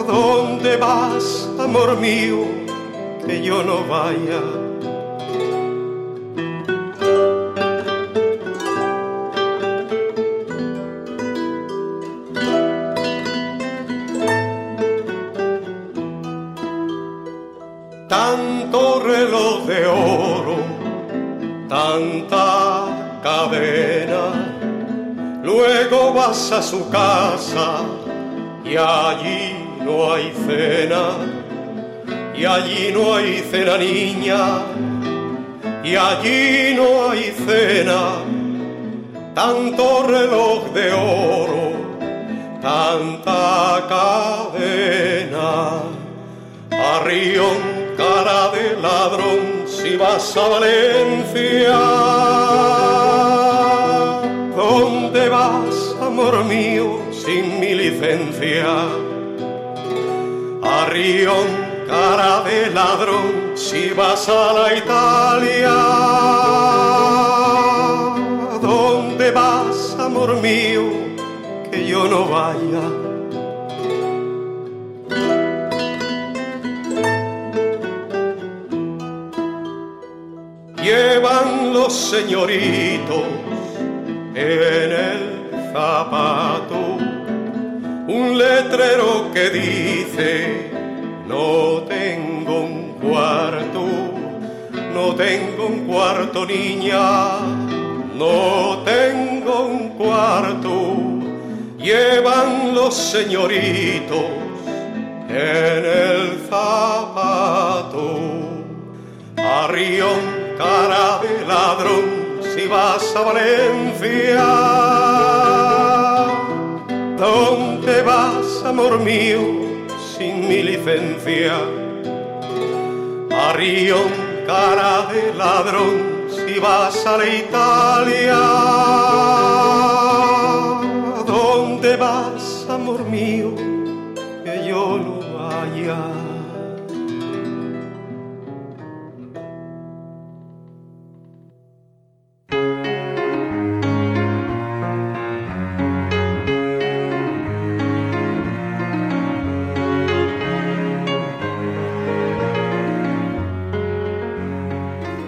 ¿dónde vas, amor mío, que yo no vaya? Tanto reloj de oro, tanta cadena. Luego vas a su casa y allí no hay cena, y allí no hay cena niña, y allí no hay cena. Tanto reloj de oro, tanta cadena. Arrión cara de ladrón si vas a Valencia. ¿Dónde vas, amor mío, sin mi licencia? Arrión, cara de ladrón, si vas a la Italia. ¿Dónde vas, amor mío, que yo no vaya? Llevan los señoritos en el zapato un letrero que dice no tengo un cuarto, no tengo un cuarto niña, no tengo un cuarto, llevan los señoritos en el zapato. Arrión cara de ladrón si vas a Valencia. ¿Dónde vas, amor mío, sin mi licencia? Arrión, cara de ladrón si vas a la Italia. ¿Dónde vas, amor mío, que yo no vaya?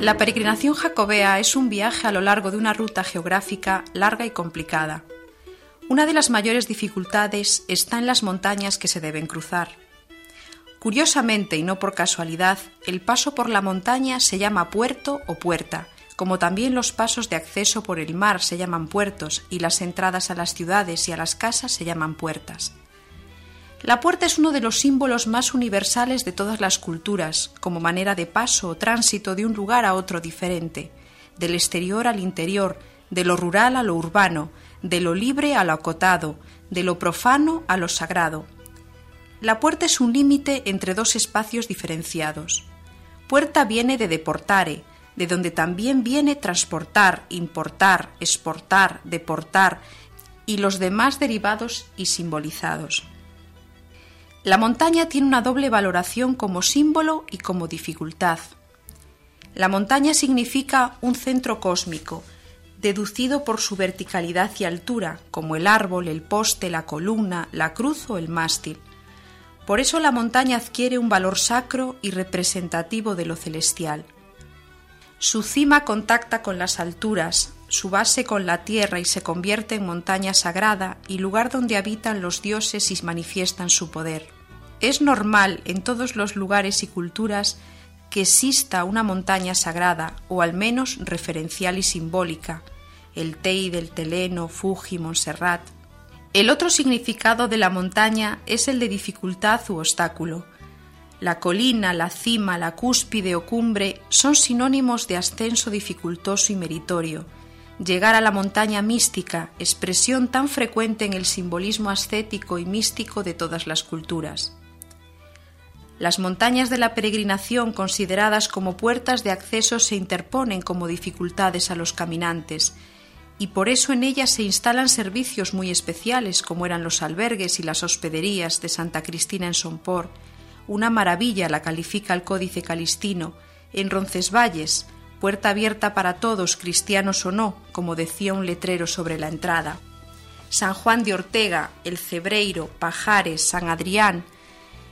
La peregrinación jacobea es un viaje a lo largo de una ruta geográfica larga y complicada. Una de las mayores dificultades está en las montañas que se deben cruzar. Curiosamente y no por casualidad, el paso por la montaña se llama puerto o puerta, como también los pasos de acceso por el mar se llaman puertos y las entradas a las ciudades y a las casas se llaman puertas. La puerta es uno de los símbolos más universales de todas las culturas, como manera de paso o tránsito de un lugar a otro diferente, del exterior al interior, de lo rural a lo urbano, de lo libre a lo acotado, de lo profano a lo sagrado. La puerta es un límite entre dos espacios diferenciados. Puerta viene de deportare, de donde también viene transportar, importar, exportar, deportar y los demás derivados y simbolizados. La montaña tiene una doble valoración como símbolo y como dificultad. La montaña significa un centro cósmico, deducido por su verticalidad y altura, como el árbol, el poste, la columna, la cruz o el mástil. Por eso la montaña adquiere un valor sacro y representativo de lo celestial. Su cima contacta con las alturas, su base con la tierra y se convierte en montaña sagrada y lugar donde habitan los dioses y manifiestan su poder. Es normal en todos los lugares y culturas que exista una montaña sagrada, o al menos referencial y simbólica, el Tei del Teleno, Fuji, Montserrat. El otro significado de la montaña es el de dificultad u obstáculo. La colina, la cima, la cúspide o cumbre son sinónimos de ascenso dificultoso y meritorio. Llegar a la montaña mística, expresión tan frecuente en el simbolismo ascético y místico de todas las culturas. Las montañas de la peregrinación consideradas como puertas de acceso se interponen como dificultades a los caminantes, y por eso en ellas se instalan servicios muy especiales como eran los albergues y las hospederías de Santa Cristina en Somport. Una maravilla la califica el Códice Calistino, en Roncesvalles, puerta abierta para todos, cristianos o no, como decía un letrero sobre la entrada. San Juan de Ortega, El Cebreiro, Pajares, San Adrián,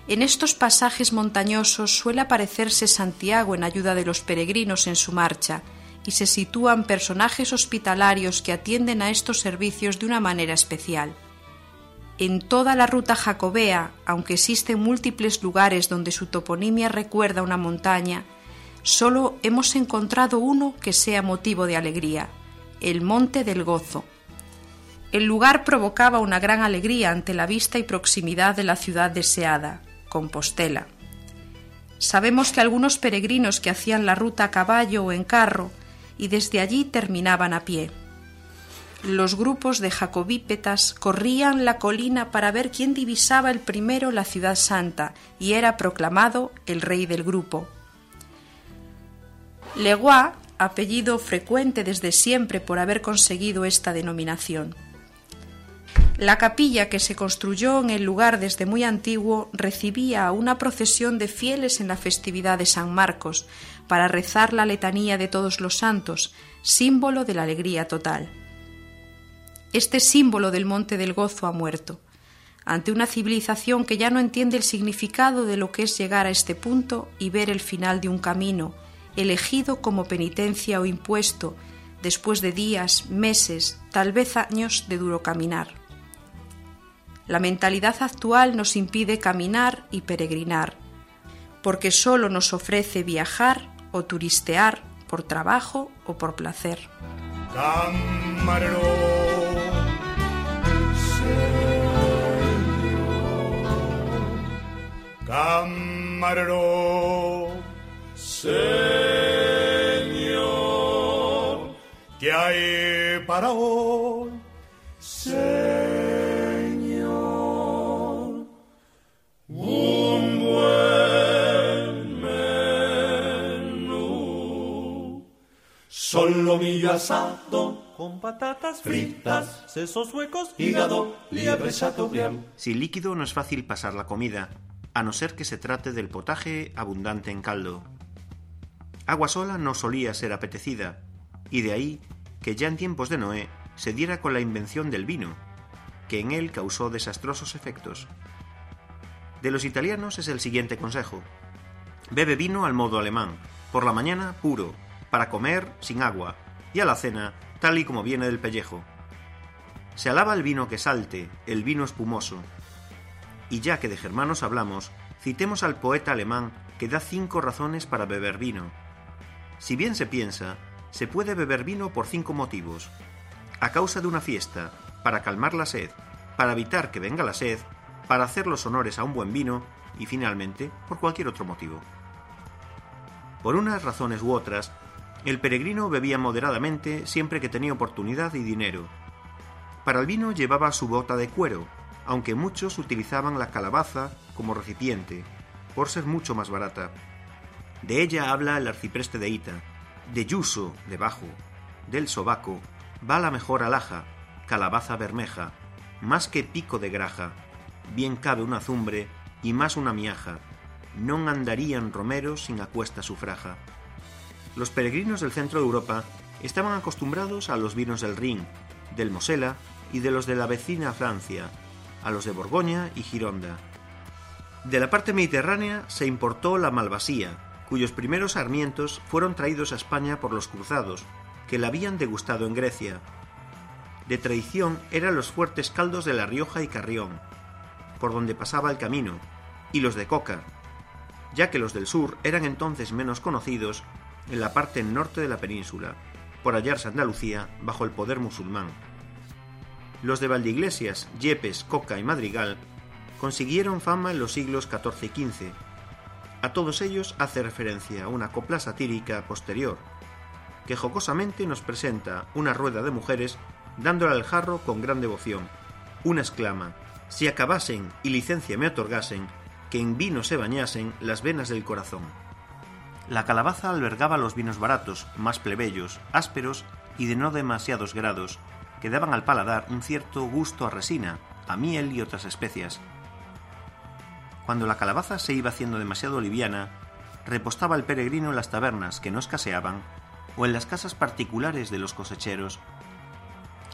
en estos pasajes montañosos suele aparecerse Santiago en ayuda de los peregrinos en su marcha, y se sitúan personajes hospitalarios que atienden a estos servicios de una manera especial. En toda la ruta jacobea, aunque existen múltiples lugares donde su toponimia recuerda una montaña, solo hemos encontrado uno que sea motivo de alegría, el Monte del Gozo. El lugar provocaba una gran alegría ante la vista y proximidad de la ciudad deseada, Compostela. Sabemos que algunos peregrinos que hacían la ruta a caballo o en carro y desde allí terminaban a pie. Los grupos de jacobípetas corrían la colina para ver quién divisaba el primero la ciudad santa y era proclamado el rey del grupo. Leguá, apellido frecuente desde siempre por haber conseguido esta denominación. La capilla que se construyó en el lugar desde muy antiguo recibía a una procesión de fieles en la festividad de San Marcos para rezar la letanía de todos los santos, símbolo de la alegría total. Este símbolo del Monte del Gozo ha muerto. Ante una civilización que ya no entiende el significado de lo que es llegar a este punto y ver el final de un camino, elegido como penitencia o impuesto, después de días, meses, tal vez años de duro caminar. La mentalidad actual nos impide caminar y peregrinar, porque solo nos ofrece viajar o turistear por trabajo o por placer. Señor, para hoy? Solomillo asado con patatas fritas, sesos huecos, hígado, liebre chateaubriand. Sin líquido no es fácil pasar la comida, a no ser que se trate del potaje abundante en caldo. Agua sola no solía ser apetecida, y de ahí que ya en tiempos de Noé se diera con la invención del vino, que en él causó desastrosos efectos. De los italianos es el siguiente consejo. Bebe vino al modo alemán, por la mañana puro, para comer sin agua, y a la cena tal y como viene del pellejo. Se alaba el vino que salte, el vino espumoso. Y ya que de germanos hablamos, citemos al poeta alemán que da cinco razones para beber vino. Si bien se piensa, se puede beber vino por cinco motivos. A causa de una fiesta, para calmar la sed, para evitar que venga la sed, para hacer los honores a un buen vino y finalmente por cualquier otro motivo. Por unas razones u otras, el peregrino bebía moderadamente siempre que tenía oportunidad y dinero. Para el vino llevaba su bota de cuero, aunque muchos utilizaban la calabaza como recipiente, por ser mucho más barata. De ella habla el arcipreste de Ita, de yuso, debajo, del sobaco, va la mejor alhaja, calabaza bermeja, más que pico de graja, bien cabe una azumbre y más una miaja, non andarían romeros sin acuesta su fraja. Los peregrinos del centro de Europa estaban acostumbrados a los vinos del Rin, del Mosela y de los de la vecina Francia, a los de Borgoña y Gironda. De la parte mediterránea se importó la malvasía, cuyos primeros sarmientos fueron traídos a España por los cruzados, que la habían degustado en Grecia. De tradición eran los fuertes caldos de La Rioja y Carrión, por donde pasaba el camino, y los de coca, ya que los del sur eran entonces menos conocidos en la parte norte de la península, por hallarse Andalucía bajo el poder musulmán. Los de Valdeiglesias, Yepes, Coca y Madrigal consiguieron fama en los siglos XIV y XV. A todos ellos hace referencia una copla satírica posterior, que jocosamente nos presenta una rueda de mujeres dándole al jarro con gran devoción. Una exclama, si acabasen y licencia me otorgasen, que en vino se bañasen las venas del corazón. La calabaza albergaba los vinos baratos, más plebeyos, ásperos y de no demasiados grados, que daban al paladar un cierto gusto a resina, a miel y otras especias. Cuando la calabaza se iba haciendo demasiado liviana, repostaba el peregrino en las tabernas que no escaseaban o en las casas particulares de los cosecheros.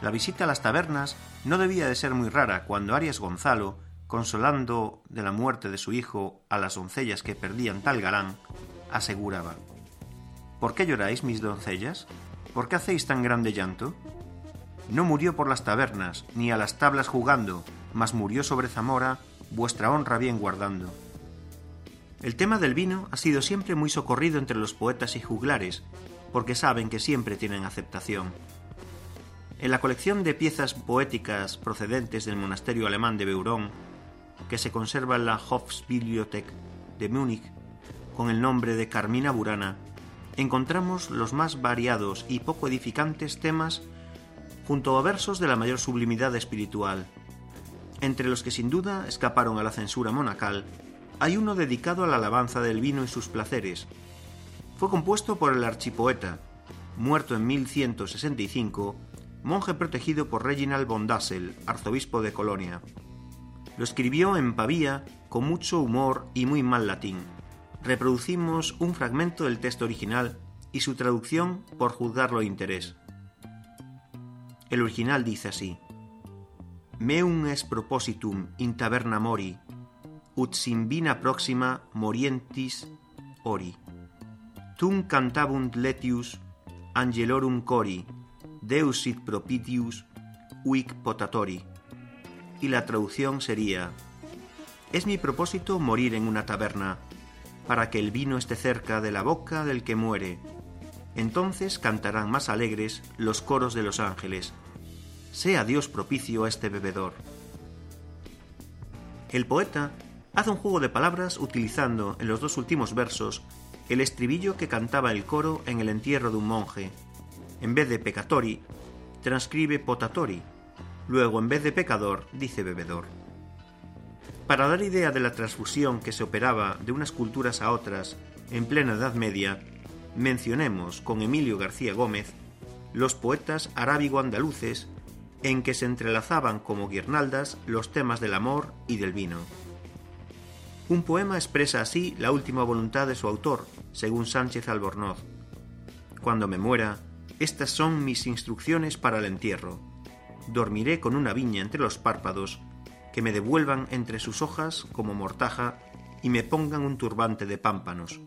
La visita a las tabernas no debía de ser muy rara cuando Arias Gonzalo, consolando de la muerte de su hijo a las doncellas que perdían tal galán, aseguraba ¿Por qué lloráis, mis doncellas? ¿Por qué hacéis tan grande llanto? No murió por las tabernas, ni a las tablas jugando, mas murió sobre Zamora, vuestra honra bien guardando. El tema del vino ha sido siempre muy socorrido entre los poetas y juglares, porque saben que siempre tienen aceptación. En la colección de piezas poéticas procedentes del monasterio alemán de Beurón, que se conserva en la Hofsbibliothek de Múnich, con el nombre de Carmina Burana, encontramos los más variados y poco edificantes temas junto a versos de la mayor sublimidad espiritual. Entre los que sin duda escaparon a la censura monacal, hay uno dedicado a la alabanza del vino y sus placeres. Fue compuesto por el archipoeta, muerto en 1165, monje protegido por Reginald von Dassel, arzobispo de Colonia. Lo escribió en Pavía con mucho humor y muy mal latín. Reproducimos un fragmento del texto original y su traducción por juzgarlo de interés. El original dice así: Meum es propositum in taberna mori, ut simbina proxima morientis ori. Tum cantabunt letius angelorum cori, deus it propitius uic potatori. Y la traducción sería: Es mi propósito morir en una taberna, para que el vino esté cerca de la boca del que muere. Entonces cantarán más alegres los coros de los ángeles sea Dios propicio a este bebedor. El poeta hace un juego de palabras utilizando en los dos últimos versos el estribillo que cantaba el coro en el entierro de un monje. En vez de pecatori, transcribe potatori. Luego, en vez de pecador, dice bebedor. Para dar idea de la transfusión que se operaba de unas culturas a otras en plena Edad Media, mencionemos con Emilio García Gómez los poetas arábigo-andaluces en que se entrelazaban como guirnaldas los temas del amor y del vino. Un poema expresa así la última voluntad de su autor, según Sánchez Albornoz. Cuando me muera, estas son mis instrucciones para el entierro. Dormiré con una viña entre los párpados, que me devuelvan entre sus hojas como mortaja y me pongan un turbante de pámpanos.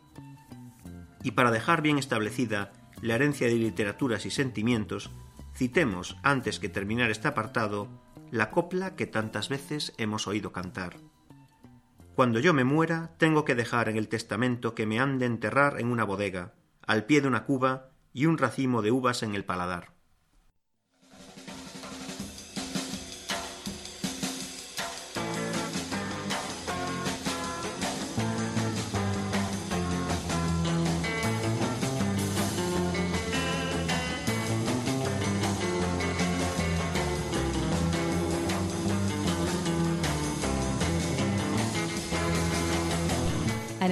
Y para dejar bien establecida la herencia de literaturas y sentimientos, Citemos, antes que terminar este apartado, la copla que tantas veces hemos oído cantar. Cuando yo me muera, tengo que dejar en el testamento que me han de enterrar en una bodega, al pie de una cuba y un racimo de uvas en el paladar.